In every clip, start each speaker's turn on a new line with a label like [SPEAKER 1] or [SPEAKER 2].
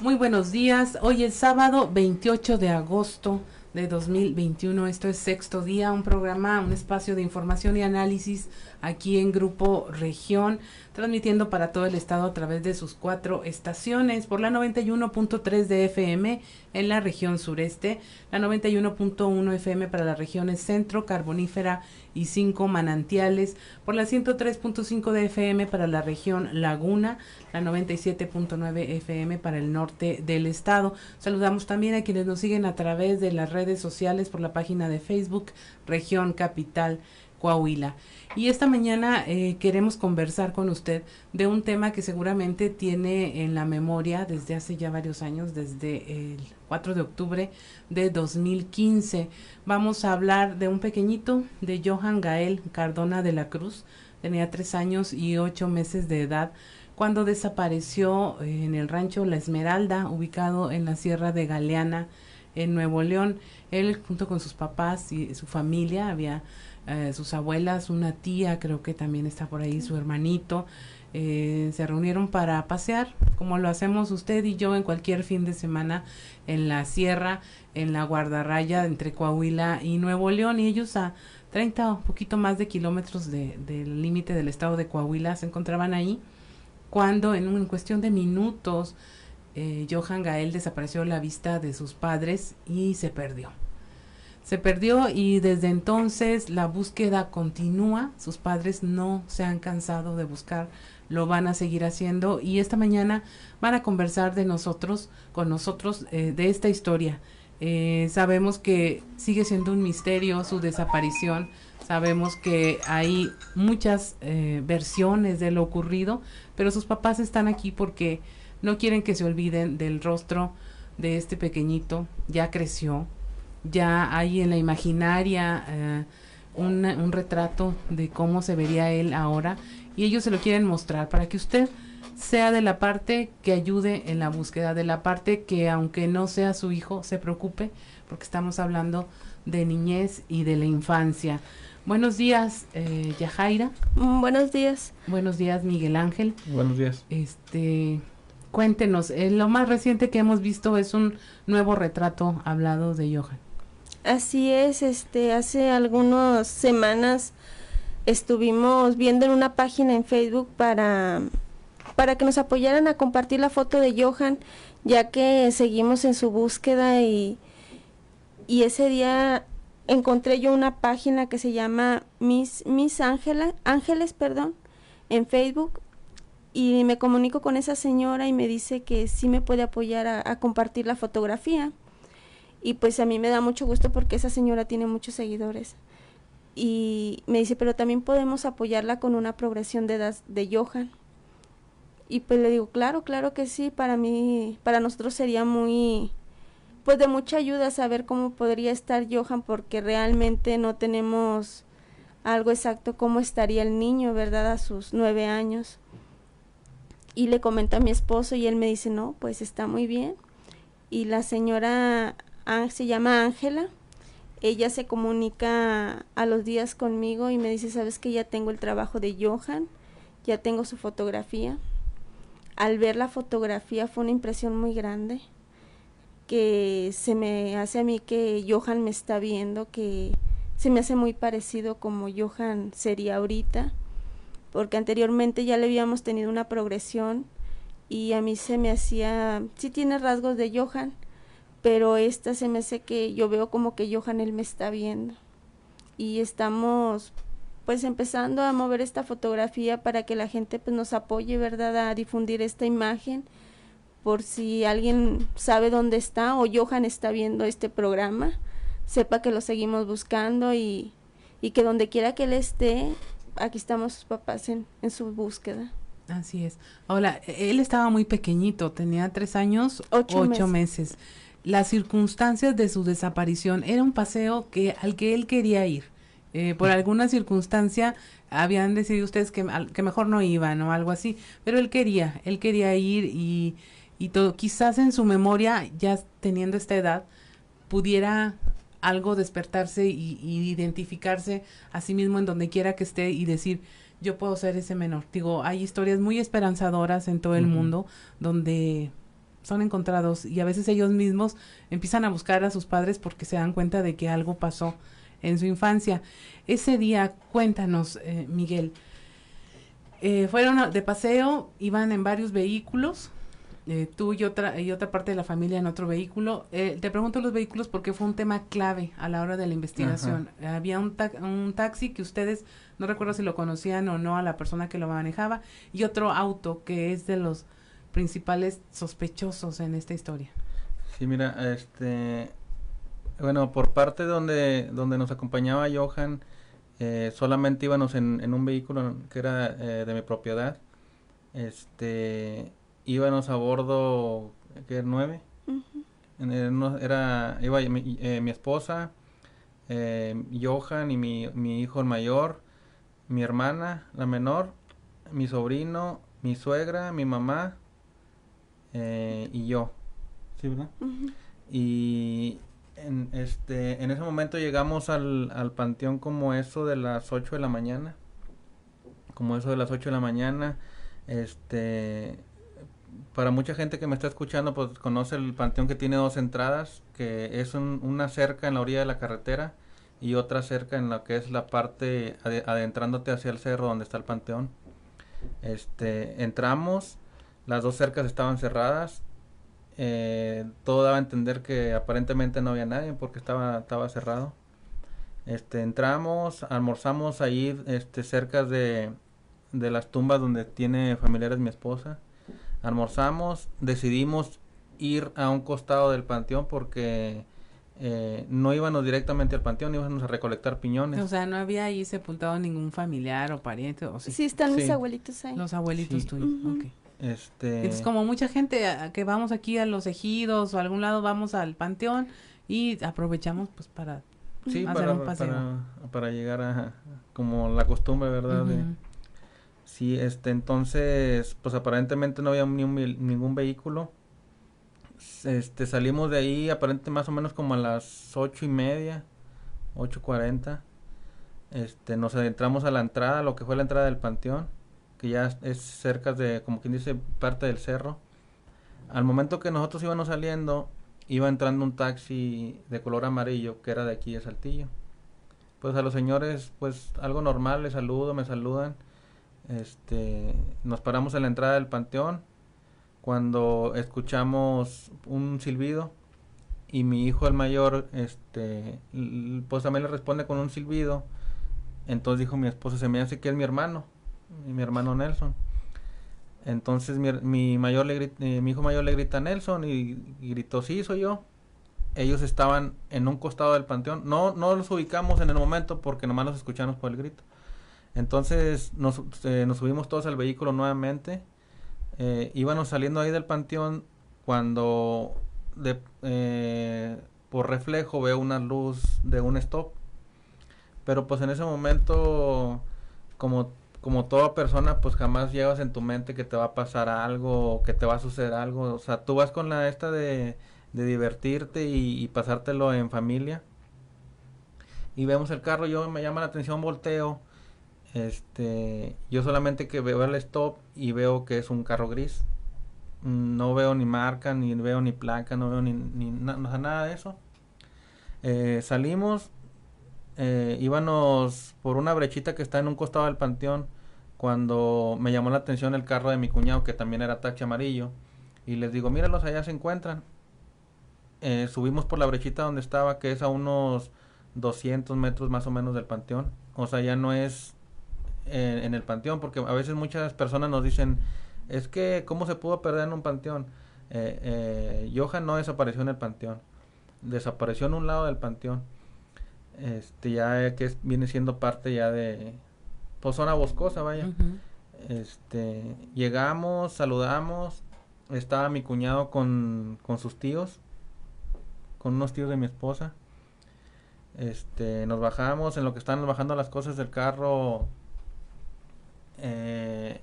[SPEAKER 1] Muy buenos días. Hoy es sábado 28 de agosto de 2021. Esto es Sexto Día, un programa, un espacio de información y análisis aquí en Grupo Región, transmitiendo para todo el estado a través de sus cuatro estaciones, por la 91.3 de FM en la región sureste, la 91.1 FM para las regiones centro, carbonífera y cinco manantiales, por la 103.5 de FM para la región laguna, la 97.9 FM para el norte del estado. Saludamos también a quienes nos siguen a través de las redes sociales por la página de Facebook Región Capital Coahuila. Y esta mañana eh, queremos conversar con usted de un tema que seguramente tiene en la memoria desde hace ya varios años, desde el 4 de octubre de 2015. Vamos a hablar de un pequeñito, de Johan Gael Cardona de la Cruz. Tenía tres años y ocho meses de edad cuando desapareció en el rancho La Esmeralda, ubicado en la Sierra de Galeana, en Nuevo León. Él, junto con sus papás y su familia, había eh, sus abuelas, una tía, creo que también está por ahí, su hermanito, eh, se reunieron para pasear, como lo hacemos usted y yo en cualquier fin de semana en la sierra, en la guardarraya entre Coahuila y Nuevo León, y ellos a 30 o poquito más de kilómetros del límite del estado de Coahuila se encontraban ahí, cuando en, en cuestión de minutos eh, Johan Gael desapareció a la vista de sus padres y se perdió se perdió y desde entonces la búsqueda continúa. Sus padres no se han cansado de buscar, lo van a seguir haciendo y esta mañana van a conversar de nosotros, con nosotros, eh, de esta historia. Eh, sabemos que sigue siendo un misterio su desaparición. Sabemos que hay muchas eh, versiones de lo ocurrido, pero sus papás están aquí porque no quieren que se olviden del rostro de este pequeñito. Ya creció, ya hay en la imaginaria eh, un, retrato de cómo se vería él ahora y ellos se lo quieren mostrar para que usted sea de la parte que ayude en la búsqueda, de la parte que aunque no sea su hijo, se preocupe, porque estamos hablando de niñez y de la infancia. Buenos días, eh, Yajaira.
[SPEAKER 2] Mm, buenos días.
[SPEAKER 1] Buenos días, Miguel Ángel.
[SPEAKER 3] Buenos días.
[SPEAKER 1] Este, cuéntenos, eh, lo más reciente que hemos visto es un nuevo retrato hablado de Johan.
[SPEAKER 2] Así es, este, hace algunas semanas estuvimos viendo en una página en Facebook para, para que nos apoyaran a compartir la foto de Johan, ya que seguimos en su búsqueda y, y ese día encontré yo una página que se llama Miss, Miss Ángela, Ángeles, perdón, en Facebook y me comunico con esa señora y me dice que sí me puede apoyar a compartir la fotografía y pues a mí me da mucho gusto porque esa señora tiene muchos seguidores. Y me dice, pero también podemos apoyarla con una progresión de edad de Johan. Y pues le digo, claro, claro que sí, para mí, para nosotros sería muy, pues de mucha ayuda saber cómo podría estar Johan porque realmente no tenemos algo exacto cómo estaría el niño, ¿verdad? A sus nueve años. Y le comenta a mi esposo y él me dice, no, pues está muy bien. Y la señora se llama Ángela. Ella se comunica a los días conmigo y me dice, sabes que ya tengo el trabajo de Johan, ya tengo su fotografía. Al ver la fotografía fue una impresión muy grande, que se me hace a mí que Johan me está viendo, que se me hace muy parecido como Johan sería ahorita, porque anteriormente ya le habíamos tenido una progresión y a mí se me hacía, sí tiene rasgos de Johan, pero esta se me hace que yo veo como que Johan él me está viendo y estamos pues empezando a mover esta fotografía para que la gente pues nos apoye, ¿verdad? A difundir esta imagen por si alguien sabe dónde está o Johan está viendo este programa, sepa que lo seguimos buscando y, y que donde quiera que él esté, aquí estamos sus papás en, en su búsqueda.
[SPEAKER 1] Así es. Ahora, él estaba muy pequeñito, tenía tres años, ocho, meses las circunstancias de su desaparición. Era un paseo que al que él quería ir. Eh, por alguna circunstancia habían decidido ustedes que, que mejor no iban o algo así, pero él quería, él quería ir y, y todo. Quizás en su memoria, ya teniendo esta edad, pudiera algo despertarse y, identificarse a sí mismo en donde quiera que esté y decir, yo puedo ser ese menor. Digo, hay historias muy esperanzadoras en todo el mundo donde son encontrados y a veces ellos mismos empiezan a buscar a sus padres porque se dan cuenta de que algo pasó en su infancia. Ese día, cuéntanos, eh, Miguel, eh, fueron de paseo, iban en varios vehículos, eh, tú y otra, y otra parte de la familia en otro vehículo. Eh, te pregunto los vehículos porque fue un tema clave a la hora de la investigación. Había un, un taxi que ustedes, no recuerdo si lo conocían o no a la persona que lo manejaba, y otro auto que es de los principales sospechosos en esta historia.
[SPEAKER 3] Sí, mira, este, bueno, por parte donde, donde nos acompañaba Johan, eh, solamente íbamos en, en, un vehículo que era de mi propiedad. Este, íbamos a bordo, que era nueve. era, iba mi, eh, mi esposa, eh, Johan y mi, mi hijo el mayor, mi hermana, la menor, mi sobrino, mi suegra, mi mamá eh, y yo. ¿Sí, verdad? Y en, este, en ese momento llegamos al, al panteón como eso de las 8 de la mañana. Como eso de las 8 de la mañana. Este, para mucha gente que me está escuchando, pues conoce el panteón que tiene dos entradas, que es una cerca en la orilla de la carretera y otra cerca en lo que es la parte adentrándote hacia el cerro donde está el panteón. Este, entramos, las dos cercas estaban cerradas, eh, todo daba a entender que aparentemente no había nadie porque estaba, estaba cerrado. Este, entramos, almorzamos ahí, este, cerca de, de las tumbas donde tiene familiares mi esposa almorzamos, decidimos ir a un costado del panteón porque eh, no íbamos directamente al panteón, íbamos a recolectar piñones.
[SPEAKER 1] O sea, no había ahí sepultado ningún familiar o pariente. O
[SPEAKER 2] sí? están los abuelitos ahí.
[SPEAKER 1] Los abuelitos tuyos,
[SPEAKER 3] Este...
[SPEAKER 1] Entonces, como mucha gente que vamos aquí a los ejidos o a algún lado, vamos al panteón y aprovechamos pues para
[SPEAKER 3] hacer para, un paseo. Para, llegar a, como la costumbre, ¿verdad? Sí, este, entonces, pues aparentemente no había ni ningún vehículo. Este, salimos de ahí aparentemente más o menos como a las ocho y media, ocho cuarenta. Este, nos adentramos a la entrada, lo que fue la entrada del panteón, que ya es cerca de, como quien dice, parte del cerro. Al momento que nosotros íbamos saliendo, iba entrando un taxi de color amarillo, que era de aquí de Saltillo. Pues a los señores, pues algo normal, les saludo, me saludan este, nos paramos en la entrada del panteón cuando escuchamos un silbido y mi hijo el mayor, este, pues también le responde con un silbido. Entonces dijo mi esposa, se me hace que es mi hermano, mi hermano Nelson. Entonces mi, mi mayor le eh, mi hijo mayor le grita Nelson y, gritó, sí, soy yo. Ellos estaban en un costado del panteón. No, no los ubicamos en el momento porque nomás los escuchamos por el grito. Entonces nos, eh, nos subimos todos al vehículo nuevamente. Eh, saliendo ahí del panteón cuando de, eh, por reflejo veo una luz de un stop. Pero pues en ese momento, como, como toda persona, pues jamás llevas en tu mente que te va a pasar algo que te va a suceder algo. O sea, tú vas con la esta de, divertirte y, pasártelo en familia. Y vemos el carro, yo me llama la atención, volteo este, yo solamente que veo el stop y veo que es un carro gris. No veo ni marca, ni veo ni placa, no veo ni, ni nada de eso. Eh, salimos, eh, íbamos por una brechita que está en un costado del panteón cuando me llamó la atención el carro de mi cuñado que también era taxi amarillo y les digo, míralos, allá se encuentran. Eh, subimos por la brechita donde estaba, que es a unos 200 metros más o menos del panteón. O sea, ya no es en, el panteón, porque a veces muchas personas nos dicen, es que, ¿cómo se pudo perder en un panteón? Eh, eh, Johan no desapareció en el panteón, desapareció en un lado del panteón, este ya que viene siendo parte ya de, pues zona boscosa, vaya. Este, llegamos, saludamos, estaba mi cuñado con, con sus tíos, con unos tíos de mi esposa. Este, nos bajamos, en lo que están bajando las cosas del carro, eh,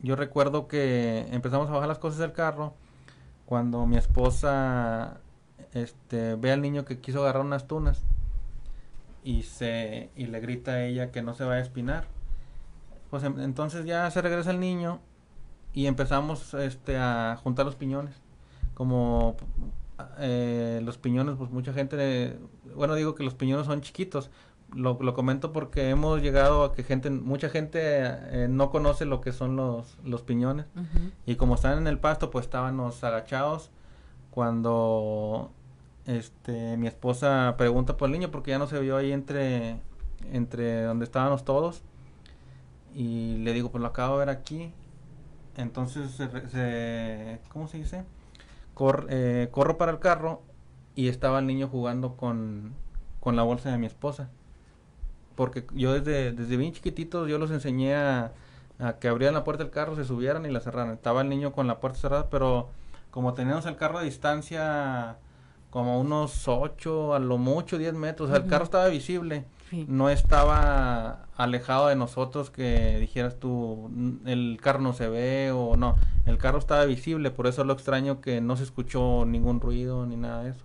[SPEAKER 3] yo recuerdo que empezamos a bajar las cosas del carro cuando mi esposa este, ve al niño que quiso agarrar unas tunas y se y le grita a ella que no se vaya a espinar. Pues entonces ya se regresa el niño y empezamos este a juntar los piñones. como eh, los piñones, pues mucha gente, bueno, digo que los piñones son chiquitos. Lo, lo comento porque hemos llegado a que gente, mucha gente eh, no conoce lo que son los, los piñones. Y como están en el pasto, pues estábamos agachados cuando este mi esposa pregunta por el niño porque ya no se vio ahí entre entre donde estábamos todos. Y le digo pues lo acabo de ver aquí entonces se, ¿cómo se dice? Eh, corro para el carro y estaba el niño jugando con, con la bolsa de mi esposa. Porque yo desde desde bien chiquititos yo los enseñé a, a que abrieran la puerta del carro se subieran y la cerraran. Estaba el niño con la puerta cerrada pero como teníamos el carro a distancia como unos 8, a lo mucho 10 metros, o sea, el carro estaba visible, no estaba alejado de nosotros que dijeras tú, el carro no se ve o no, el carro estaba visible, por eso lo extraño que no se escuchó ningún ruido ni nada de eso.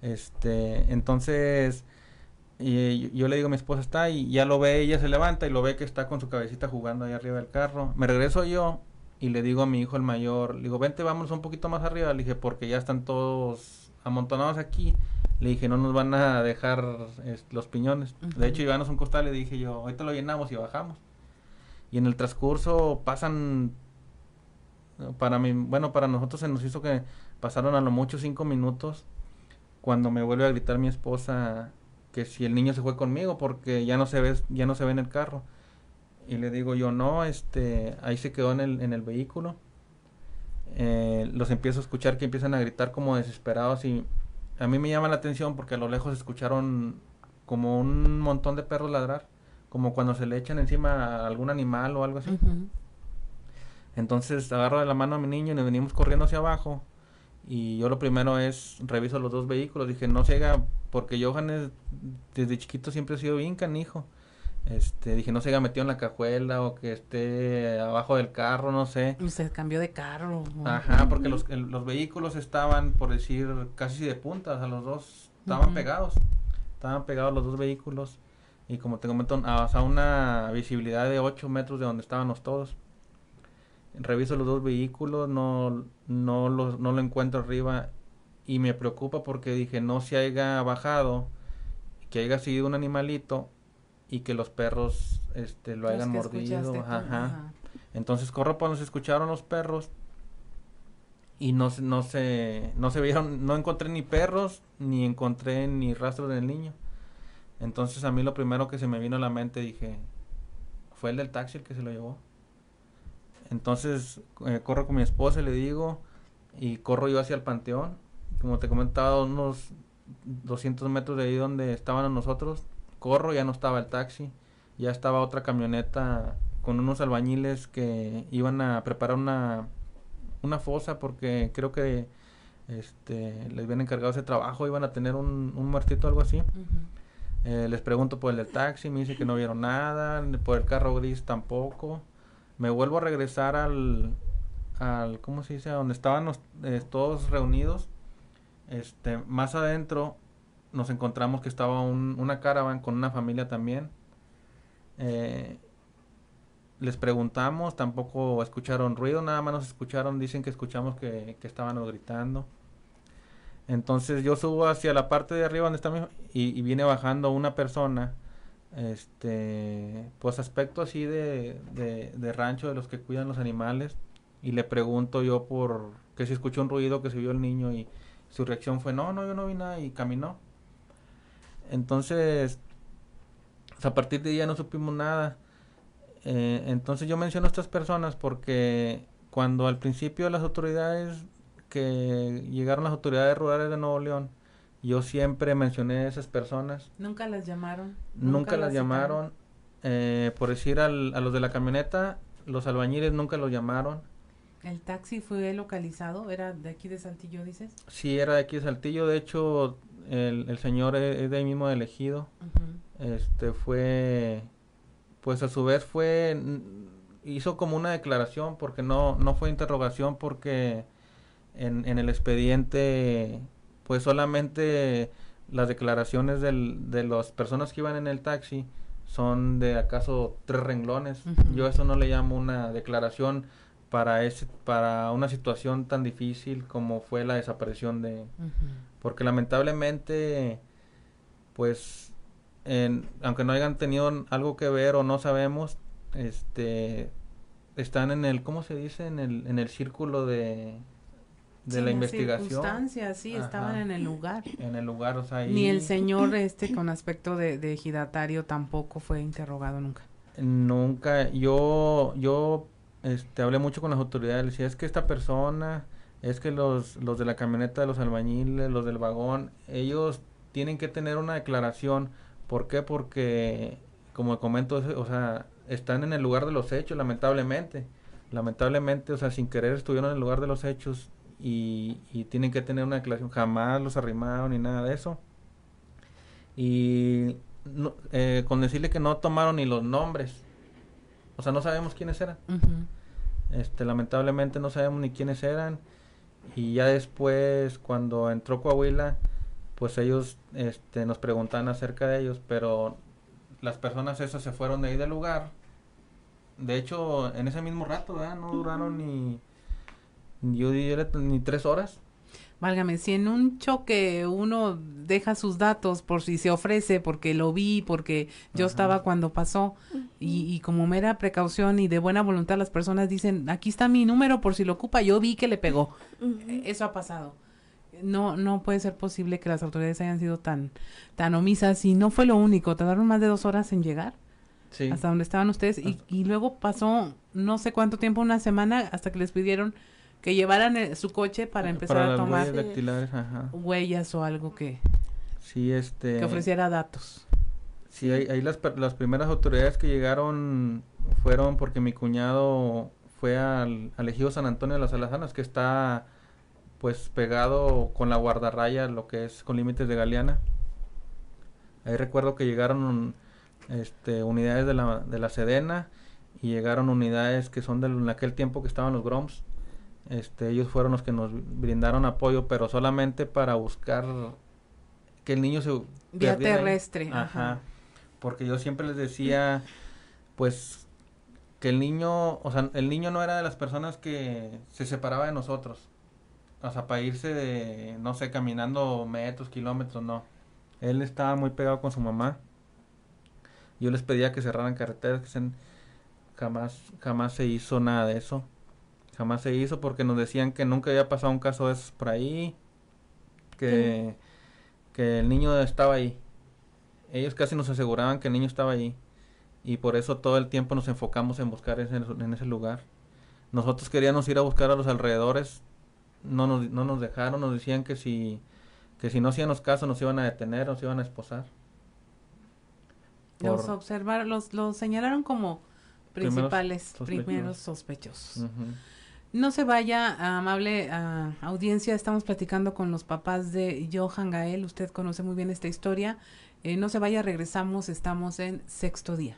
[SPEAKER 3] Este, entonces, y yo le digo a mi esposa está y ya lo ve, ella se levanta y lo ve que está con su cabecita jugando ahí arriba del carro. Me regreso yo y le digo a mi hijo el mayor, le digo, vente, vamos un poquito más arriba, le dije, porque ya están todos amontonados aquí. Le dije, no nos van a dejar los piñones. De hecho, llevamos un costal, le dije yo, ahorita lo llenamos y bajamos. Y en el transcurso pasan, para mí, bueno, para nosotros se nos hizo que pasaron a lo mucho cinco minutos cuando me vuelve a gritar mi esposa que si el niño se fue conmigo porque ya no se ve, ya no se ve en el carro. Y le digo yo, no, este, ahí se quedó en el, en el vehículo. Eh, los empiezo a escuchar que empiezan a gritar como desesperados y a mí me llama la atención porque a lo lejos escucharon como un montón de perros ladrar, como cuando se le echan encima a algún animal o algo así. Entonces agarro de la mano a mi niño y nos venimos corriendo hacia abajo. Y yo lo primero es reviso los dos vehículos. Dije, no se porque Johan desde chiquito siempre ha sido bien canijo. Este, dije, no se haya metido en la cajuela o que esté abajo del carro, no sé.
[SPEAKER 1] Se cambió de carro.
[SPEAKER 3] Ajá, porque los, los vehículos estaban, por decir, casi de punta, o sea, los dos estaban pegados. Estaban pegados los dos vehículos. Y como te comento, a, una visibilidad de 8 metros de donde estábamos todos. Reviso los dos vehículos, no, no, no lo encuentro arriba. Y me preocupa porque dije, no se haya bajado, que haya seguido un animalito y que los perros este lo hayan mordido ajá. entonces corro cuando se escucharon los perros y no no se no se vieron no encontré ni perros ni encontré ni rastro del niño. Entonces a mí lo primero que se me vino a la mente dije fue el del taxi el que se lo llevó. Entonces eh, corro con mi esposa y le digo y corro yo hacia el panteón. Como te comentaba unos 200 metros de ahí donde estaban nosotros corro, ya no estaba el taxi, ya estaba otra camioneta con unos albañiles que iban a preparar una, una fosa porque creo que este, les habían encargado ese trabajo, iban a tener un, un muertito o algo así. Eh, les pregunto por el del taxi, me dice que no vieron nada, por el carro gris tampoco. Me vuelvo a regresar al, al ¿cómo se dice? A donde estaban eh, todos reunidos. Este, más adentro nos encontramos que estaba una caravan con una familia también. Eh, les preguntamos, tampoco escucharon ruido, nada más nos escucharon, dicen que escuchamos que, que estaban gritando. Entonces yo subo hacia la parte de arriba donde está y, viene bajando una persona, este, pues aspecto así de, de, de, rancho de los que cuidan los animales y le pregunto yo por que si escuchó un ruido, que se vio el niño y su reacción fue no, no, yo no vi nada y caminó. Entonces, a partir de ahí ya no supimos nada. Eh, entonces yo menciono a estas personas porque cuando al principio las autoridades que llegaron las autoridades rurales de Nuevo León, yo siempre mencioné a esas personas.
[SPEAKER 1] ¿Nunca las llamaron?
[SPEAKER 3] Nunca, las, llamaron. Eh, por decir al, a los de la camioneta, los albañiles nunca los llamaron.
[SPEAKER 1] ¿El taxi fue localizado? ¿Era de aquí de Saltillo, dices?
[SPEAKER 3] Sí, era de aquí de Saltillo. De hecho, el, señor e, es, de ahí mismo elegido. Este fue, pues a su vez fue, hizo como una declaración porque no, no fue interrogación porque en, en el expediente, pues solamente las declaraciones del, de las personas que iban en el taxi son de acaso tres renglones. Yo eso no le llamo una declaración para ese para una situación tan difícil como fue la desaparición de porque lamentablemente pues en, aunque no hayan tenido algo que ver o no sabemos este están en el cómo se dice en el en el círculo de de la investigación.
[SPEAKER 1] Circunstancias, sí, estaban en el lugar.
[SPEAKER 3] En el lugar, o sea,
[SPEAKER 1] Ni el señor este con aspecto de, de ejidatario tampoco fue interrogado nunca.
[SPEAKER 3] Nunca, yo, yo, este, hablé mucho con las autoridades, decía, es que esta persona, es que los, los de la camioneta de los albañiles, los del vagón, ellos tienen que tener una declaración. ¿Por qué? Porque, como comento, o sea, están en el lugar de los hechos, lamentablemente. Lamentablemente, o sea, sin querer estuvieron en el lugar de los hechos y, y tienen que tener una declaración. Jamás los arrimaron ni nada de eso. Y eh, con decirle que no tomaron ni los nombres. O sea, no sabemos quiénes eran. Este, lamentablemente no sabemos ni quiénes eran. Y ya después, cuando entró Coahuila, pues ellos este, nos preguntan acerca de ellos, pero las personas esas se fueron de ahí del lugar. De hecho, en ese mismo rato, No duraron ni, ni tres horas.
[SPEAKER 1] Válgame, si en un choque uno deja sus datos por si se ofrece, porque lo vi, porque yo estaba cuando pasó, y, y, como mera precaución y de buena voluntad las personas dicen, aquí está mi número por si lo ocupa, yo vi que le pegó. Eso ha pasado no no puede ser posible que las autoridades hayan sido tan tan omisas y no fue lo único tardaron más de dos horas en llegar sí. hasta donde estaban ustedes y, y, luego pasó no sé cuánto tiempo una semana hasta que les pidieron que llevaran su coche para empezar a tomar huellas, o algo que
[SPEAKER 3] sí este
[SPEAKER 1] que ofreciera datos
[SPEAKER 3] sí ahí, ahí las las primeras autoridades que llegaron fueron porque mi cuñado fue al, al ejido San Antonio de las Alazanas que está pues pegado con la guardarraya, lo que es con límites de Galeana. Ahí recuerdo que llegaron este, unidades de la, de la Sedena y llegaron unidades que son de en aquel tiempo que estaban los Groms. Este, ellos fueron los que nos brindaron apoyo, pero solamente para buscar que el niño se...
[SPEAKER 1] Vía terrestre.
[SPEAKER 3] Ajá. Porque yo siempre les decía, pues, que el niño, o sea, el niño no era de las personas que se separaba de nosotros o sea, para irse de, no sé, caminando metros, kilómetros, no. Él estaba muy pegado con su mamá. Yo les pedía que cerraran carreteras, que se, jamás, jamás se hizo nada de eso. Jamás se hizo porque nos decían que nunca había pasado un caso de esos por ahí, que, que el niño estaba ahí. Ellos casi nos aseguraban que el niño estaba ahí. Y por eso todo el tiempo nos enfocamos en buscar ese, en ese lugar. Nosotros queríamos ir a buscar a los alrededores no nos, no nos dejaron, nos decían que si, que si no hacíamos caso nos iban a detener, nos iban a esposar.
[SPEAKER 1] Los observaron, los, los señalaron como principales, primeros sospechosos. No se vaya, amable audiencia, estamos platicando con los papás de Johan Gael, usted conoce muy bien esta historia. Eh, no se vaya, regresamos, estamos en sexto día.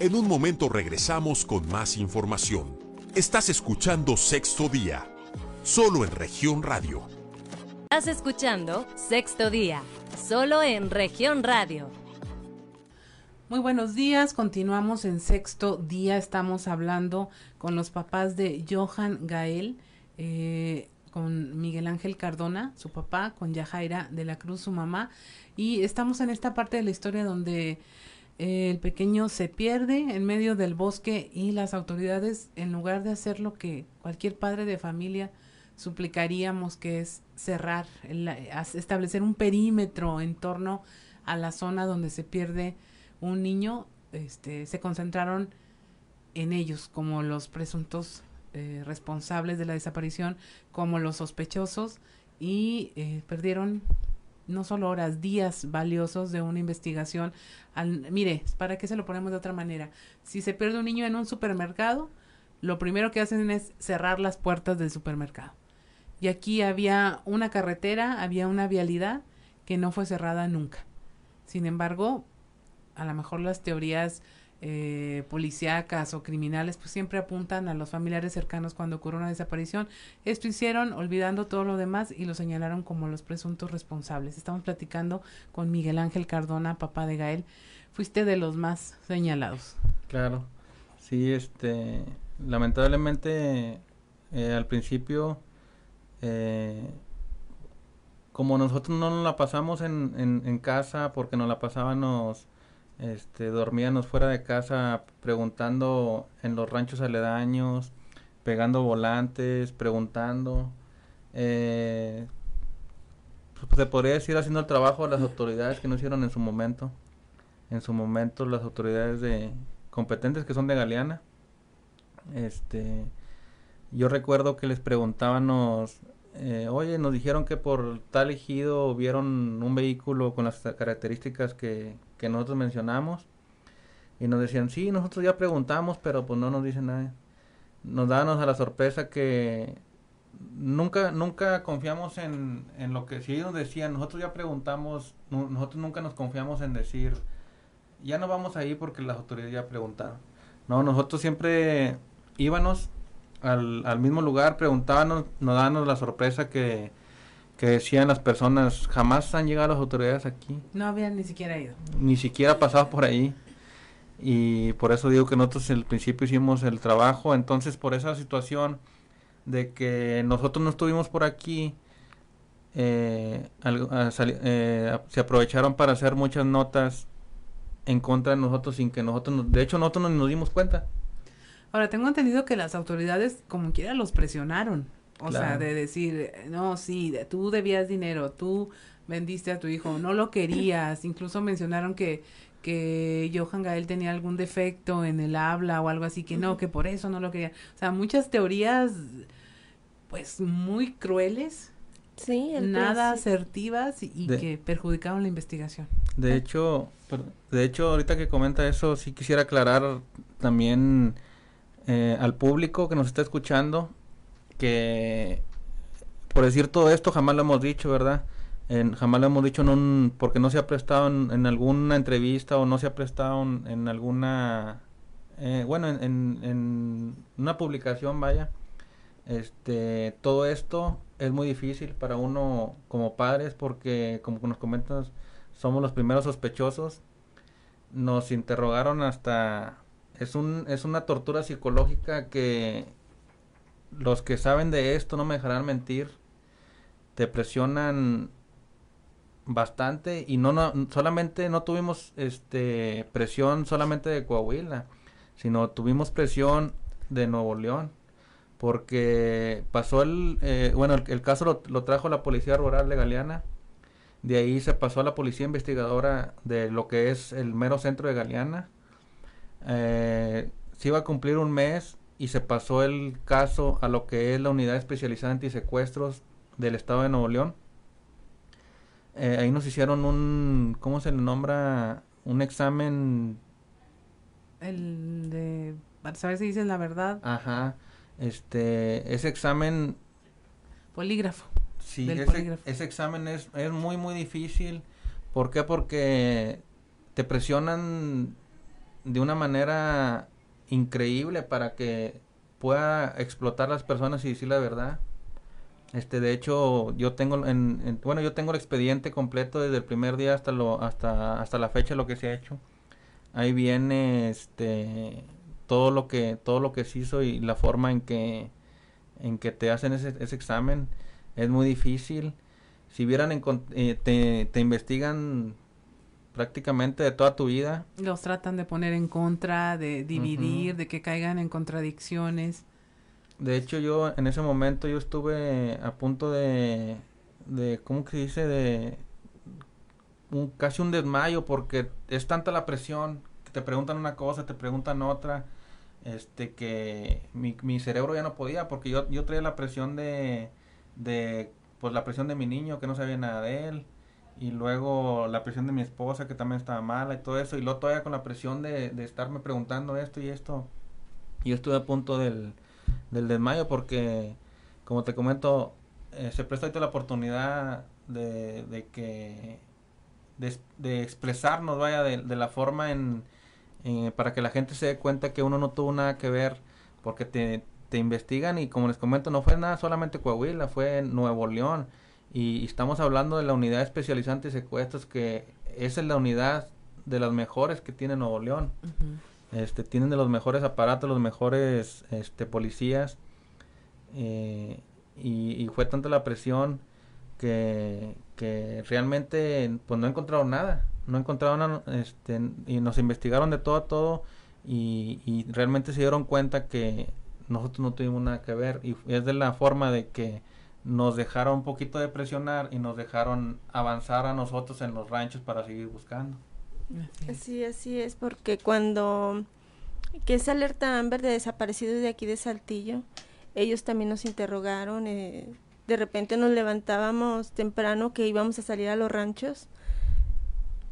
[SPEAKER 4] En un momento regresamos con más información. Estás escuchando Sexto Día, solo en región radio.
[SPEAKER 5] Estás escuchando Sexto Día, solo en región radio.
[SPEAKER 1] Muy buenos días, continuamos en sexto día, estamos hablando con los papás de Johan Gael, eh, con Miguel Ángel Cardona, su papá, con Yajaira de la Cruz, su mamá, y estamos en esta parte de la historia donde el pequeño se pierde en medio del bosque y las autoridades, en lugar de hacer lo que cualquier padre de familia suplicaríamos, que es cerrar, establecer un perímetro en torno a la zona donde se pierde un niño, este, se concentraron en ellos como los presuntos eh, responsables de la desaparición, como los sospechosos y eh, perdieron no solo horas, días valiosos de una investigación. Al, mire, ¿para qué se lo ponemos de otra manera? Si se pierde un niño en un supermercado, lo primero que hacen es cerrar las puertas del supermercado. Y aquí había una carretera, había una vialidad que no fue cerrada nunca. Sin embargo, a lo mejor las teorías eh, policíacas o criminales, pues siempre apuntan a los familiares cercanos cuando ocurre una desaparición. Esto hicieron olvidando todo lo demás y lo señalaron como los presuntos responsables. Estamos platicando con Miguel Ángel Cardona, papá de Gael. Fuiste de los más señalados.
[SPEAKER 3] Claro, sí, este, lamentablemente eh, al principio, eh, como nosotros no nos la pasamos en, en, en casa porque nos la pasábamos este, dormíamos fuera de casa preguntando en los ranchos aledaños, pegando volantes, preguntando. Eh, pues, se podría decir haciendo el trabajo de las autoridades que no hicieron en su momento. En su momento las autoridades de competentes que son de Galeana. Este, yo recuerdo que les preguntábamos eh, oye, nos dijeron que por tal ejido vieron un vehículo con las características que, nosotros mencionamos. Y nos decían, sí, nosotros ya preguntamos, pero pues no nos dicen nada. Nos dábamos a la sorpresa que nunca nunca confiamos en, en lo que si ellos decían, nosotros ya preguntamos, nosotros nunca nos confiamos en decir, ya no vamos ahí porque las autoridades ya preguntaron. No, nosotros siempre íbamos al, al mismo lugar, preguntábamos, nos daban la sorpresa que, que decían las personas, jamás han llegado las autoridades aquí.
[SPEAKER 1] No habían ni siquiera ido.
[SPEAKER 3] Ni siquiera pasado por ahí. Y por eso digo que nosotros al principio hicimos el trabajo, entonces por esa situación de que nosotros no estuvimos por aquí, eh, eh, se aprovecharon para hacer muchas notas en contra de nosotros sin que nosotros, de hecho nosotros no nos dimos cuenta.
[SPEAKER 1] Ahora, tengo entendido que las autoridades, como quiera, los presionaron. O sea, de decir, no, sí, tú debías dinero, tú vendiste a tu hijo, no lo querías. Incluso mencionaron que, que Johan Gael tenía algún defecto en el habla o algo así, que no, que por eso no lo quería. O sea, muchas teorías, pues, muy crueles.
[SPEAKER 2] Sí,
[SPEAKER 1] nada asertivas y, que perjudicaron la investigación.
[SPEAKER 3] De hecho, de hecho, ahorita que comenta eso, sí quisiera aclarar también eh, al público que nos está escuchando que por decir todo esto jamás lo hemos dicho, ¿verdad? jamás lo hemos dicho en un, porque no se ha prestado en, alguna entrevista o no se ha prestado en, alguna, eh, bueno, en, en, una publicación, vaya. Este, todo esto es muy difícil para uno como padres porque, como nos comentas, somos los primeros sospechosos. Nos interrogaron hasta es, un, es una tortura psicológica que los que saben de esto no me dejarán mentir. Te presionan bastante y no, no solamente no tuvimos este presión solamente de Coahuila, sino tuvimos presión de Nuevo León porque pasó el eh, bueno el, caso lo, lo, trajo la policía rural de Galeana de ahí se pasó a la policía investigadora de lo que es el mero centro de Galeana eh, se iba a cumplir un mes y se pasó el caso a lo que es la unidad especializada en antisecuestros del estado de Nuevo León. Eh, ahí nos hicieron un, ¿cómo se le nombra? Un examen.
[SPEAKER 1] El de, para saber si dicen la verdad.
[SPEAKER 3] Ajá. Este, ese examen.
[SPEAKER 1] Polígrafo.
[SPEAKER 3] Sí, ese, ese examen es, es muy, muy difícil. ¿Por qué? Porque te presionan de una manera increíble para que pueda explotar las personas y decir la verdad. Este, de hecho, yo tengo en, bueno, yo tengo el expediente completo desde el primer día hasta lo hasta hasta la fecha lo que se ha hecho. Ahí viene este todo lo que todo lo que se hizo y la forma en que en que te hacen ese, ese examen es muy difícil. Si vieran eh, te, te investigan prácticamente de toda tu vida.
[SPEAKER 1] Los tratan de poner en contra, de dividir, de que caigan en contradicciones.
[SPEAKER 3] De hecho, yo en ese momento yo estuve a punto de, de ¿cómo que dice? De un, casi un desmayo porque es tanta la presión que te preguntan una cosa, te preguntan otra, este que mi, mi cerebro ya no podía porque yo, yo traía la presión de, de, pues la presión de mi niño que no sabía nada de él y luego la presión de mi esposa que también estaba mala y todo eso y luego todavía con la presión de, de estarme preguntando esto y esto yo estuve a punto del, del desmayo porque como te comento eh, se presta ahorita la oportunidad de, de que de, de, expresarnos vaya de, la forma en, para que la gente se dé cuenta que uno no tuvo nada que ver, porque te, te investigan y como les comento, no fue nada solamente Coahuila, fue Nuevo León. Y, estamos hablando de la unidad especializante y secuestros, que esa es la unidad de las mejores que tiene Nuevo León. este, tienen de los mejores aparatos, los mejores este, policías. Eh, y, fue tanta la presión que, que realmente pues no encontraron nada. No encontraron, este, y nos investigaron de todo a todo y, y realmente se dieron cuenta que nosotros no tuvimos nada que ver y es de la forma de que nos dejaron un poquito de presionar y nos dejaron avanzar a nosotros en los ranchos para seguir buscando.
[SPEAKER 2] Así, así es, porque cuando que esa alerta Amber de desaparecidos de aquí de Saltillo, ellos también nos interrogaron, eh, de repente nos levantábamos temprano que íbamos a salir a los ranchos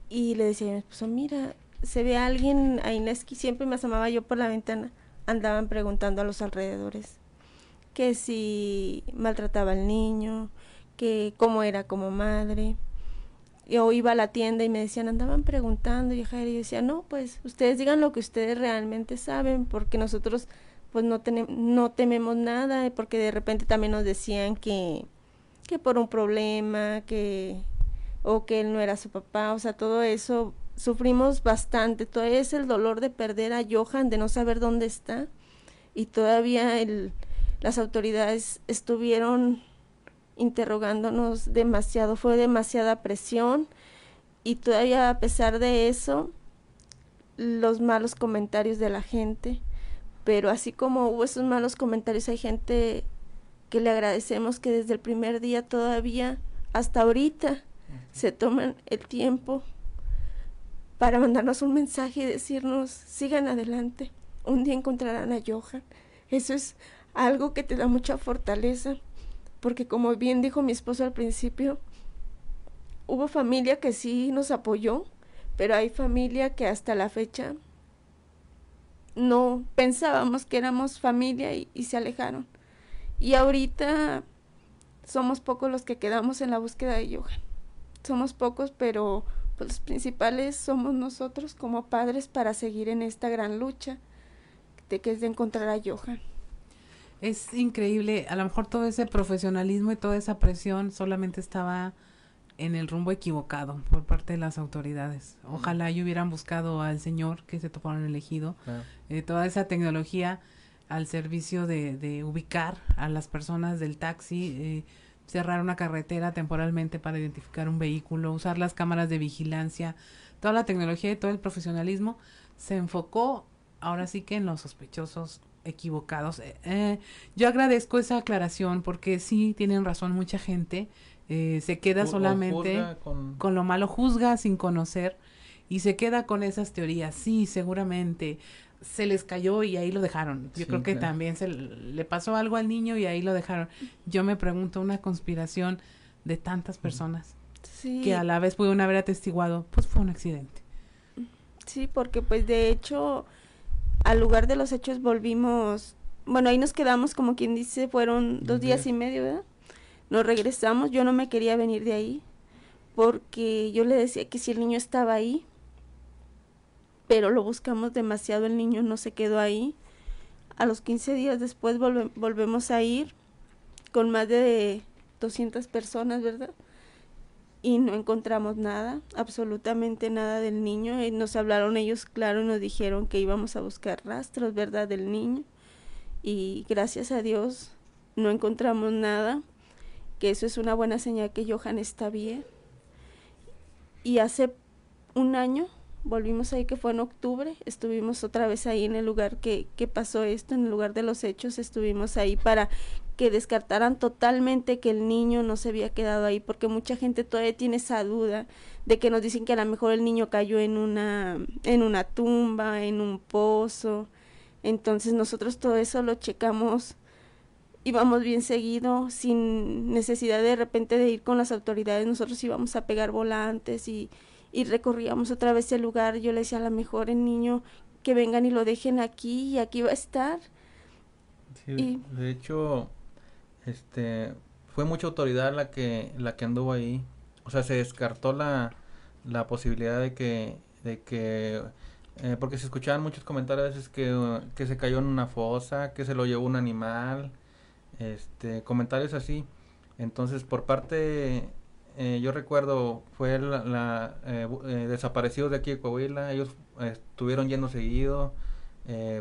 [SPEAKER 2] y le decía a mi esposo, mira, se ve a alguien ahí en la esquina, siempre me asomaba yo por la ventana, andaban preguntando a los alrededores que si maltrataba al niño, que cómo era como madre. Yo iba a la tienda y me decían, andaban preguntando, y yo decía, no, pues ustedes digan lo que ustedes realmente saben, porque nosotros pues no, tenemos no tememos nada, porque de repente también nos decían que, que por un problema, que, o que él no era su papá, o sea, todo eso sufrimos bastante, todo es el dolor de perder a Johan, de no saber dónde está, y todavía el, las autoridades estuvieron interrogándonos demasiado, fue demasiada presión, y todavía a pesar de eso, los malos comentarios de la gente, pero así como hubo esos malos comentarios, hay gente que le agradecemos que desde el primer día todavía, hasta ahorita, se toman el tiempo para mandarnos un mensaje y decirnos, sigan adelante, un día encontrarán a Johan. Eso es algo que te da mucha fortaleza, porque como bien dijo mi esposo al principio, hubo familia que sí nos apoyó, pero hay familia que hasta la fecha no pensábamos que éramos familia y, se alejaron. Y ahorita somos pocos los que quedamos en la búsqueda de Johan. Somos pocos, pero pues los principales somos nosotros como padres para seguir en esta gran lucha de que es de encontrar a Johan.
[SPEAKER 1] Es increíble, a lo mejor todo ese profesionalismo y toda esa presión solamente estaba en el rumbo equivocado por parte de las autoridades. Ojalá y hubieran buscado al señor que se toparon elegido, eh, toda esa tecnología al servicio de, de, ubicar a las personas del taxi, eh, cerrar una carretera temporalmente para identificar un vehículo, usar las cámaras de vigilancia, toda la tecnología y todo el profesionalismo se enfocó ahora sí que en los sospechosos equivocados. Eh, eh, yo agradezco esa aclaración porque sí tienen razón mucha gente eh, se queda solamente con... con... lo malo, juzga sin conocer y se queda con esas teorías. Sí, seguramente se les cayó y ahí lo dejaron. Yo creo que también se le pasó algo al niño y ahí lo dejaron. Yo me pregunto una conspiración de tantas personas que a la vez pudieron haber atestiguado, pues fue un accidente.
[SPEAKER 2] Sí, porque pues de hecho al lugar de los hechos volvimos, bueno, ahí nos quedamos como quien dice, fueron dos días y medio, ¿verdad? Nos regresamos, yo no me quería venir de ahí porque yo le decía que si el niño estaba ahí, pero lo buscamos demasiado, el niño no se quedó ahí. A los 15 días después volvemos a ir con más de 200 personas, ¿verdad? Y no encontramos nada, absolutamente nada del niño. Y nos hablaron ellos, claro, y nos dijeron que íbamos a buscar rastros, ¿verdad?, del niño. Y gracias a Dios no encontramos nada, que eso es una buena señal que Johan está bien. Y hace un año volvimos ahí que fue en octubre, estuvimos otra vez ahí en el lugar que, que pasó esto, en el lugar de los hechos, estuvimos ahí para que descartaran totalmente que el niño no se había quedado ahí, porque mucha gente todavía tiene esa duda de que nos dicen que a lo mejor el niño cayó en una, en una tumba, en un pozo. Entonces nosotros todo eso lo checamos, íbamos bien seguido, sin necesidad de repente de ir con las autoridades, nosotros íbamos a pegar volantes y, y recorríamos otra vez el lugar. Yo le decía a la mejor el niño que vengan y lo dejen aquí y aquí va a estar.
[SPEAKER 3] Sí, de hecho, este, fue mucha autoridad la que, la que anduvo ahí. O sea, se descartó la, la posibilidad de que, de que eh, porque se escuchaban muchos comentarios a veces que, que se cayó en una fosa, que se lo llevó un animal, este, comentarios así. Entonces, por parte, eh, yo recuerdo, fue la, eh, eh, desaparecidos de aquí de Coahuila, ellos estuvieron yendo seguido,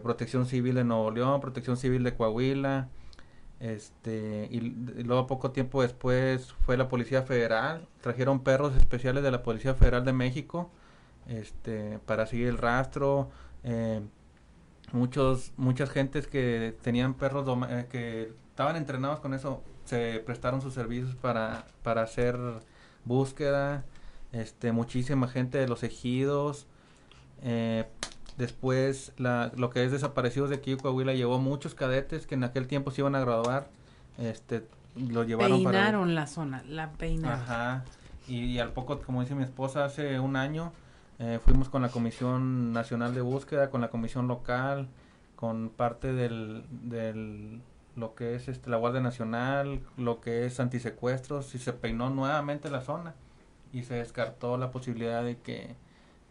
[SPEAKER 3] Protección Civil de Nuevo León, Protección Civil de Coahuila, este, y, luego poco tiempo después fue la Policía Federal, trajeron perros especiales de la Policía Federal de México, este, para seguir el rastro, muchos, muchas gentes que tenían perros que estaban entrenados con eso, se prestaron sus servicios para, para hacer búsqueda, este, muchísima gente de los ejidos, eh, después la, lo que es desaparecidos de aquí Coahuila llevó muchos cadetes que en aquel tiempo se iban a graduar, este, lo llevaron
[SPEAKER 1] peinaron la zona, la peinaron.
[SPEAKER 3] Ajá, y, al poco, como dice mi esposa, hace un año eh, fuimos con la Comisión Nacional de Búsqueda, con la Comisión Local, con parte del, del lo que es este, la Guardia Nacional, lo que es antisecuestros, y se peinó nuevamente la zona y se descartó la posibilidad de que,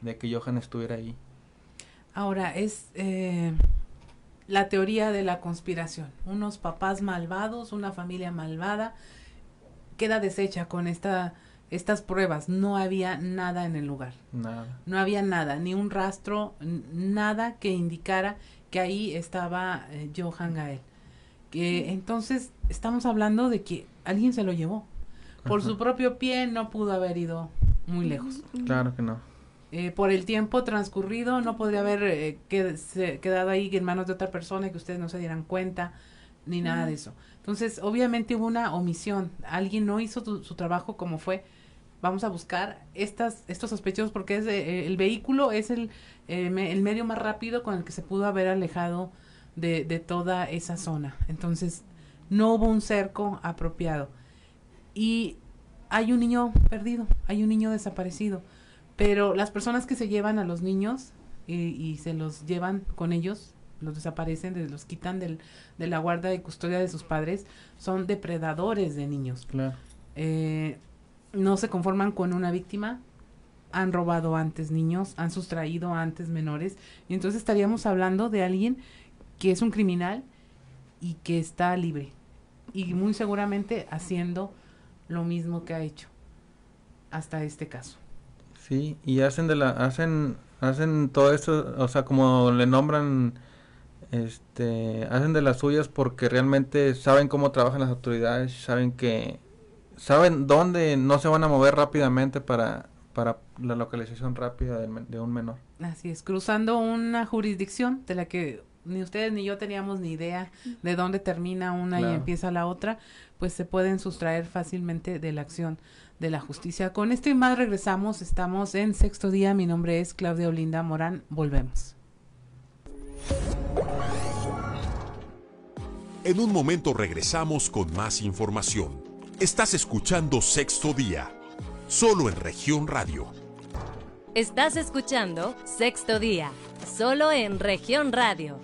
[SPEAKER 3] de que Johan estuviera ahí.
[SPEAKER 1] Ahora, es eh, la teoría de la conspiración. Unos papás malvados, una familia malvada, queda deshecha con esta, estas pruebas. No había nada en el lugar.
[SPEAKER 3] Nada.
[SPEAKER 1] No había nada, ni un rastro, nada que indicara que ahí estaba eh, Johan Gael entonces estamos hablando de que alguien se lo llevó. Por su propio pie no pudo haber ido muy lejos.
[SPEAKER 3] Claro que no.
[SPEAKER 1] Eh, por el tiempo transcurrido no podría haber eh, quedado ahí en manos de otra persona y que ustedes no se dieran cuenta ni nada de eso. Entonces, obviamente hubo una omisión. Alguien no hizo su trabajo como fue. Vamos a buscar estas, estos sospechosos porque es, eh, el vehículo es el, el medio más rápido con el que se pudo haber alejado de, de toda esa zona. Entonces, no hubo un cerco apropiado. Y hay un niño perdido, hay un niño desaparecido. Pero las personas que se llevan a los niños y, se los llevan con ellos, los desaparecen, los quitan del, de la guarda y custodia de sus padres, son depredadores de niños.
[SPEAKER 3] Claro.
[SPEAKER 1] Eh, no se conforman con una víctima, han robado antes niños, han sustraído antes menores, y entonces estaríamos hablando de alguien que es un criminal y que está libre y muy seguramente haciendo lo mismo que ha hecho hasta este caso.
[SPEAKER 3] Sí, y hacen de la hacen hacen todo esto, o sea, como le nombran este hacen de las suyas porque realmente saben cómo trabajan las autoridades, saben que saben dónde no se van a mover rápidamente para para la localización rápida de, de un menor.
[SPEAKER 1] Así es, cruzando una jurisdicción de la que ni ustedes ni yo teníamos ni idea de dónde termina una y empieza la otra, pues se pueden sustraer fácilmente de la acción de la justicia. Con esto y más regresamos, estamos en sexto día, mi nombre es Claudia Olinda Morán, volvemos.
[SPEAKER 4] En un momento regresamos con más información. Estás escuchando Sexto Día, solo en región radio.
[SPEAKER 5] Estás escuchando Sexto Día, solo en región radio.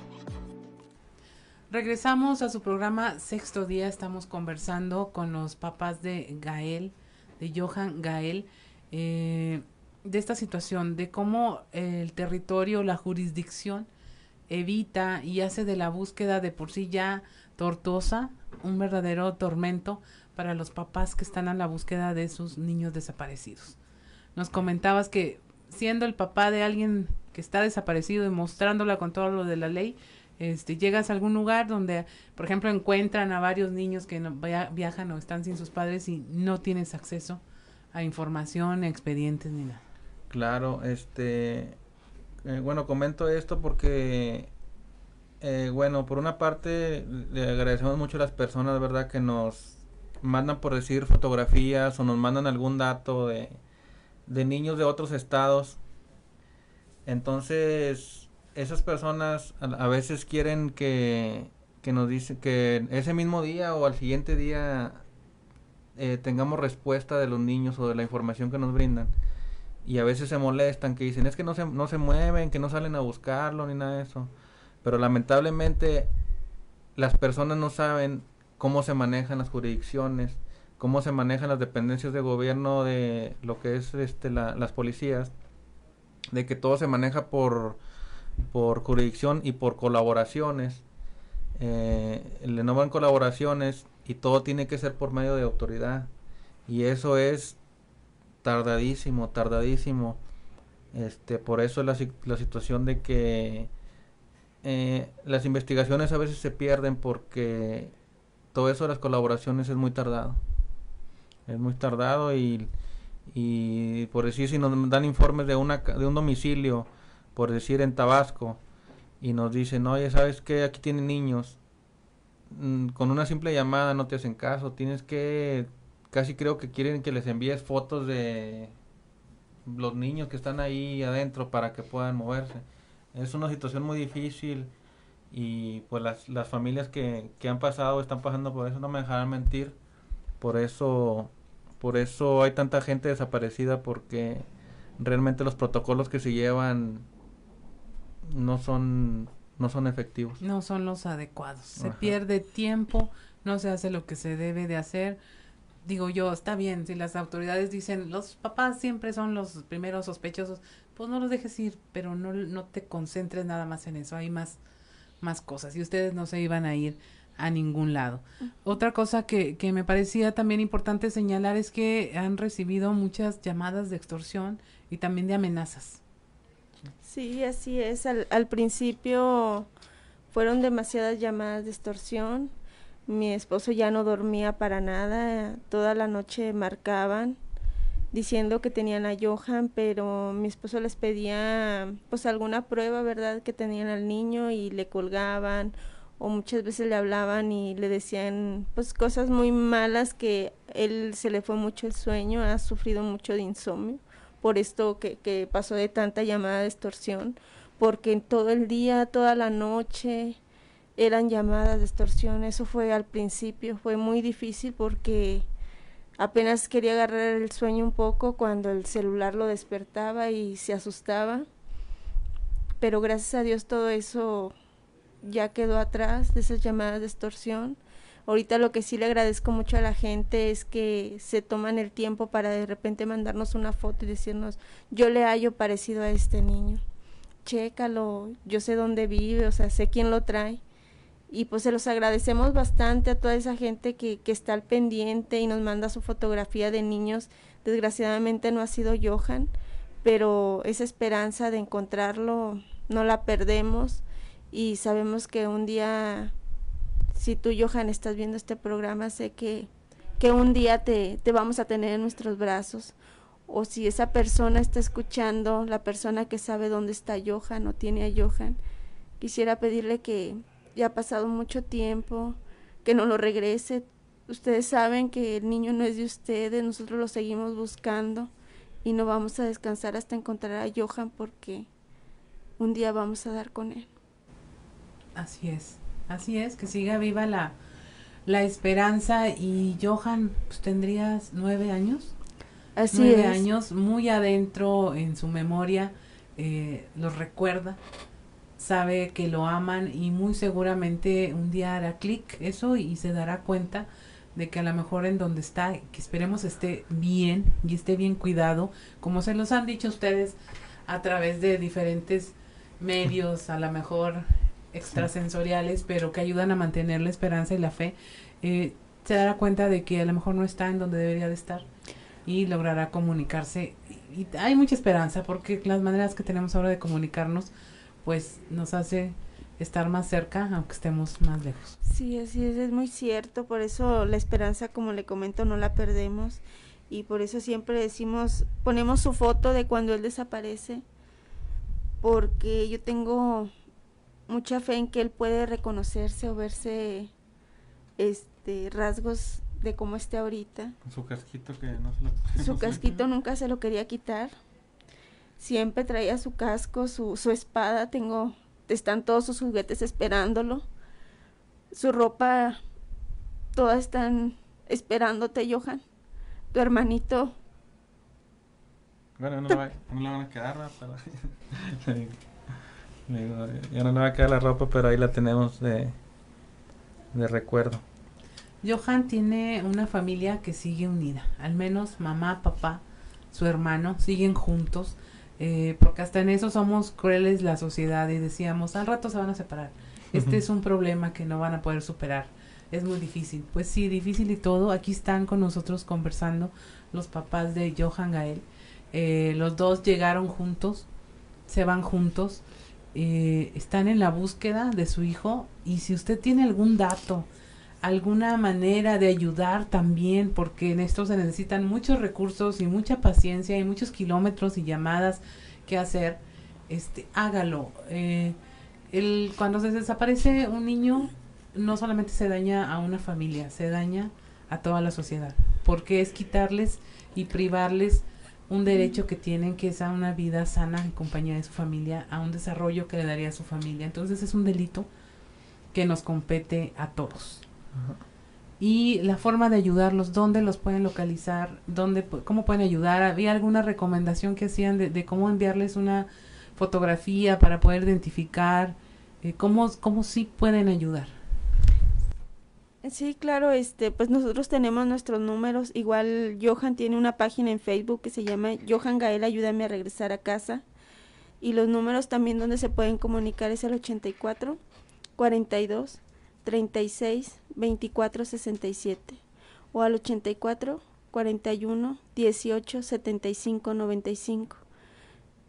[SPEAKER 1] Regresamos a su programa Sexto Día. Estamos conversando con los papás de Gael, de Johan Gael, eh, de esta situación, de cómo el territorio, la jurisdicción evita y hace de la búsqueda de por sí ya tortuosa un verdadero tormento para los papás que están a la búsqueda de sus niños desaparecidos. Nos comentabas que siendo el papá de alguien que está desaparecido y mostrándola con todo lo de la ley, este, llegas a algún lugar donde, por ejemplo, encuentran a varios niños que no, viajan o están sin sus padres y no tienes acceso a información, expedientes ni nada.
[SPEAKER 3] Claro, este, eh, bueno, comento esto porque, eh, bueno, por una parte le agradecemos mucho a las personas, ¿verdad?, que nos mandan por decir fotografías o nos mandan algún dato de, de niños de otros estados. Entonces, esas personas a, veces quieren que, que nos dice que ese mismo día o al siguiente día eh, tengamos respuesta de los niños o de la información que nos brindan. Y a veces se molestan, que dicen, es que no se, no se mueven, que no salen a buscarlo, ni nada de eso. Pero lamentablemente las personas no saben cómo se manejan las jurisdicciones, cómo se manejan las dependencias de gobierno de lo que es este la, las policías, de que todo se maneja por por jurisdicción y por colaboraciones. Eh, le nombran colaboraciones y todo tiene que ser por medio de autoridad. Y eso es tardadísimo, tardadísimo. Este, por eso la, la situación de que eh, las investigaciones a veces se pierden porque todo eso de las colaboraciones es muy tardado. Es muy tardado y, y por decir, si nos dan informes de, una, de un domicilio, por decir en Tabasco, y nos dicen, oye, ¿sabes qué? Aquí tienen niños. Mm, con una simple llamada no te hacen caso. Tienes que, casi creo que quieren que les envíes fotos de los niños que están ahí adentro para que puedan moverse. Es una situación muy difícil y pues las, las familias que, que han pasado, están pasando por eso, no me dejarán mentir. Por eso, por eso hay tanta gente desaparecida porque realmente los protocolos que se llevan no son no son efectivos.
[SPEAKER 1] No son los adecuados. Se pierde tiempo, no se hace lo que se debe de hacer. Digo yo, está bien, si las autoridades dicen los papás siempre son los primeros sospechosos, pues no los dejes ir, pero no, no te concentres nada más en eso, hay más, más cosas y ustedes no se iban a ir a ningún lado. Otra cosa que, que me parecía también importante señalar es que han recibido muchas llamadas de extorsión y también de amenazas.
[SPEAKER 2] Sí, así es. Al, al principio fueron demasiadas llamadas de extorsión. Mi esposo ya no dormía para nada. Toda la noche marcaban diciendo que tenían a Johan, pero mi esposo les pedía pues alguna prueba, ¿verdad? Que tenían al niño y le colgaban o muchas veces le hablaban y le decían pues cosas muy malas que él se le fue mucho el sueño, ha sufrido mucho de insomnio por esto que, que pasó de tanta llamada de extorsión, porque todo el día, toda la noche eran llamadas de extorsión. Eso fue al principio, fue muy difícil porque apenas quería agarrar el sueño un poco cuando el celular lo despertaba y se asustaba. Pero gracias a Dios todo eso ya quedó atrás de esas llamadas de extorsión Ahorita lo que sí le agradezco mucho a la gente es que se toman el tiempo para de repente mandarnos una foto y decirnos, yo le hallo parecido a este niño, chécalo, yo sé dónde vive, o sea, sé quién lo trae. Y pues se los agradecemos bastante a toda esa gente que, que está al pendiente y nos manda su fotografía de niños. Desgraciadamente no ha sido Johan, pero esa esperanza de encontrarlo no la perdemos y sabemos que un día si tú, Johan, estás viendo este programa, sé que, que un día te, te vamos a tener en nuestros brazos. O si esa persona está escuchando, la persona que sabe dónde está Johan o tiene a Johan, quisiera pedirle que ya ha pasado mucho tiempo, que no lo regrese. Ustedes saben que el niño no es de ustedes, nosotros lo seguimos buscando y no vamos a descansar hasta encontrar a Johan porque un día vamos a dar con él.
[SPEAKER 1] Así es. Así es, que siga viva la, la esperanza y Johan, pues tendrías nueve años.
[SPEAKER 2] Así
[SPEAKER 1] nueve años, muy adentro en su memoria, eh, los recuerda, sabe que lo aman y muy seguramente un día hará clic eso y se dará cuenta de que a lo mejor en donde está, que esperemos esté bien y esté bien cuidado, como se los han dicho ustedes a través de diferentes medios, a lo mejor extrasensoriales, pero que ayudan a mantener la esperanza y la fe, eh, se dará cuenta de que a lo mejor no está en donde debería de estar y logrará comunicarse. Y, hay mucha esperanza porque las maneras que tenemos ahora de comunicarnos, pues nos hace estar más cerca, aunque estemos más lejos.
[SPEAKER 2] Sí, así es, es muy cierto, por eso la esperanza, como le comento, no la perdemos y por eso siempre decimos, ponemos su foto de cuando él desaparece, porque yo tengo mucha fe en que él puede reconocerse o verse este rasgos de cómo esté ahorita.
[SPEAKER 3] Su casquito que no se lo
[SPEAKER 2] Su casquito nunca se lo quería quitar. Siempre traía su casco, su, su espada, tengo están todos sus juguetes esperándolo. Su ropa todas están esperándote, Johan. Tu hermanito.
[SPEAKER 3] Bueno, no, no le van a quedar, pero ya no le va a quedar la ropa, pero ahí la tenemos de, de recuerdo.
[SPEAKER 1] Johan tiene una familia que sigue unida, al menos mamá, papá, su hermano siguen juntos. eh, porque hasta en eso somos crueles la sociedad y decíamos, al rato se van a separar. Este es un problema que no van a poder superar. Es muy difícil. Pues sí, difícil y todo. Aquí están con nosotros conversando los papás de Johan Gael. Eh, los dos llegaron juntos, se van juntos, eh, están en la búsqueda de su hijo y si usted tiene algún dato, alguna manera de ayudar también, porque en esto se necesitan muchos recursos y mucha paciencia y muchos kilómetros y llamadas que hacer, este, hágalo. Eh, el, cuando se desaparece un niño, no solamente se daña a una familia, se daña a toda la sociedad, porque es quitarles y privarles un derecho que tienen, que es a una vida sana en compañía de su familia, a un desarrollo que le daría a su familia. Entonces es un delito que nos compete a todos. Y la forma de ayudarlos, dónde los pueden localizar, dónde, cómo pueden ayudar. ¿Había alguna recomendación que hacían de, cómo enviarles una fotografía para poder identificar? Eh, ¿cómo, ¿Cómo sí pueden ayudar?
[SPEAKER 2] Sí, claro, este, pues nosotros tenemos nuestros números. Igual Johan tiene una página en Facebook que se llama Johan Gael, ayúdame a regresar a casa. Y los números también donde se pueden comunicar es el 84 42 36 24 67 o al 84 41 18 75 95.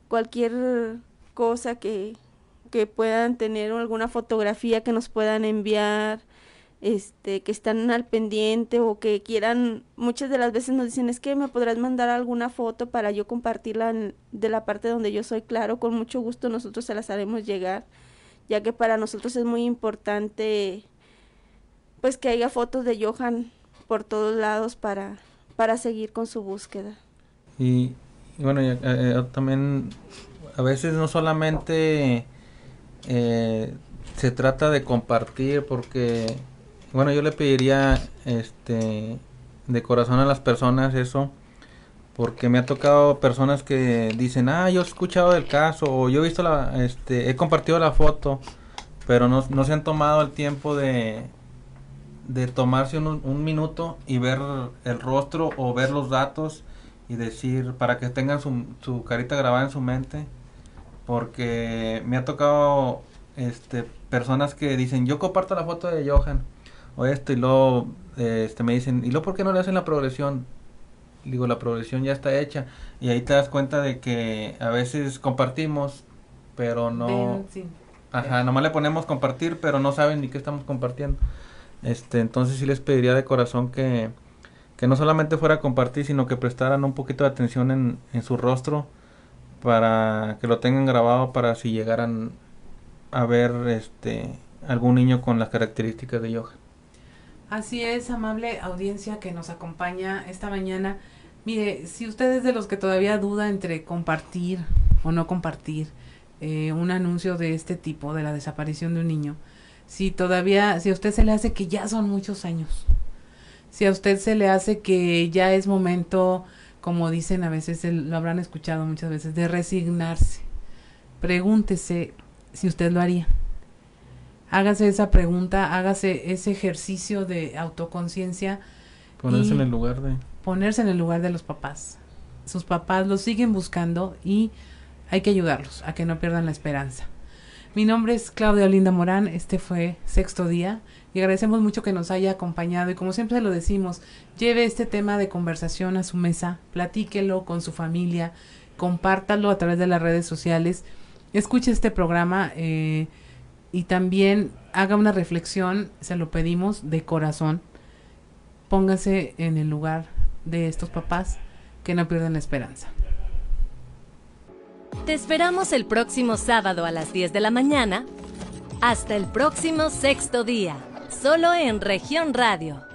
[SPEAKER 2] Cualquier cosa que, que puedan tener o alguna fotografía que nos puedan enviar, este, que están al pendiente o que quieran, muchas de las veces nos dicen es que me podrás mandar alguna foto para yo compartirla de la parte donde yo soy claro, con mucho gusto nosotros se las haremos llegar, ya que para nosotros es muy importante pues que haya fotos de Johan por todos lados para, para seguir con su búsqueda.
[SPEAKER 3] Y, bueno, eh, eh, también a veces no solamente eh, se trata de compartir porque, bueno, yo le pediría este de corazón a las personas eso porque me ha tocado personas que dicen, ah, yo he escuchado del caso, o yo he visto la, este, he compartido la foto, pero no, no se han tomado el tiempo de, de tomarse un, minuto y ver el rostro o ver los datos y decir para que tengan su, su carita grabada en su mente porque me ha tocado este personas que dicen yo comparto la foto de Johan o esto y luego este me dicen y luego por qué no le hacen la progresión digo la progresión ya está hecha y ahí te das cuenta de que a veces compartimos pero no ajá nomás le ponemos compartir pero no saben ni qué estamos compartiendo. Este, entonces sí les pediría de corazón que, que no solamente fuera a compartir, sino que prestaran un poquito de atención en, en su rostro para que lo tengan grabado para si llegaran a ver este algún niño con las características de yoga.
[SPEAKER 1] Así es, amable audiencia que nos acompaña esta mañana. Mire, si usted es de los que todavía duda entre compartir o no compartir eh, un anuncio de este tipo, de la desaparición de un niño, si todavía, si a usted se le hace que ya son muchos años, si a usted se le hace que ya es momento, como dicen a veces, lo habrán escuchado muchas veces, de resignarse, pregúntese si usted lo haría. Hágase esa pregunta, hágase ese ejercicio de autoconciencia.
[SPEAKER 3] Ponerse en el lugar de...
[SPEAKER 1] Ponerse en el lugar de los papás. Sus papás los siguen buscando y hay que ayudarlos a que no pierdan la esperanza. Mi nombre es Claudia Olinda Morán, este fue sexto día y agradecemos mucho que nos haya acompañado y como siempre lo decimos, lleve este tema de conversación a su mesa, platíquelo con su familia, compártalo a través de las redes sociales, escuche este programa eh, y también haga una reflexión, se lo pedimos de corazón, póngase en el lugar de estos papás que no pierden la esperanza.
[SPEAKER 5] Te esperamos el próximo sábado a las 10 de la mañana. Hasta el próximo sexto día, solo en región radio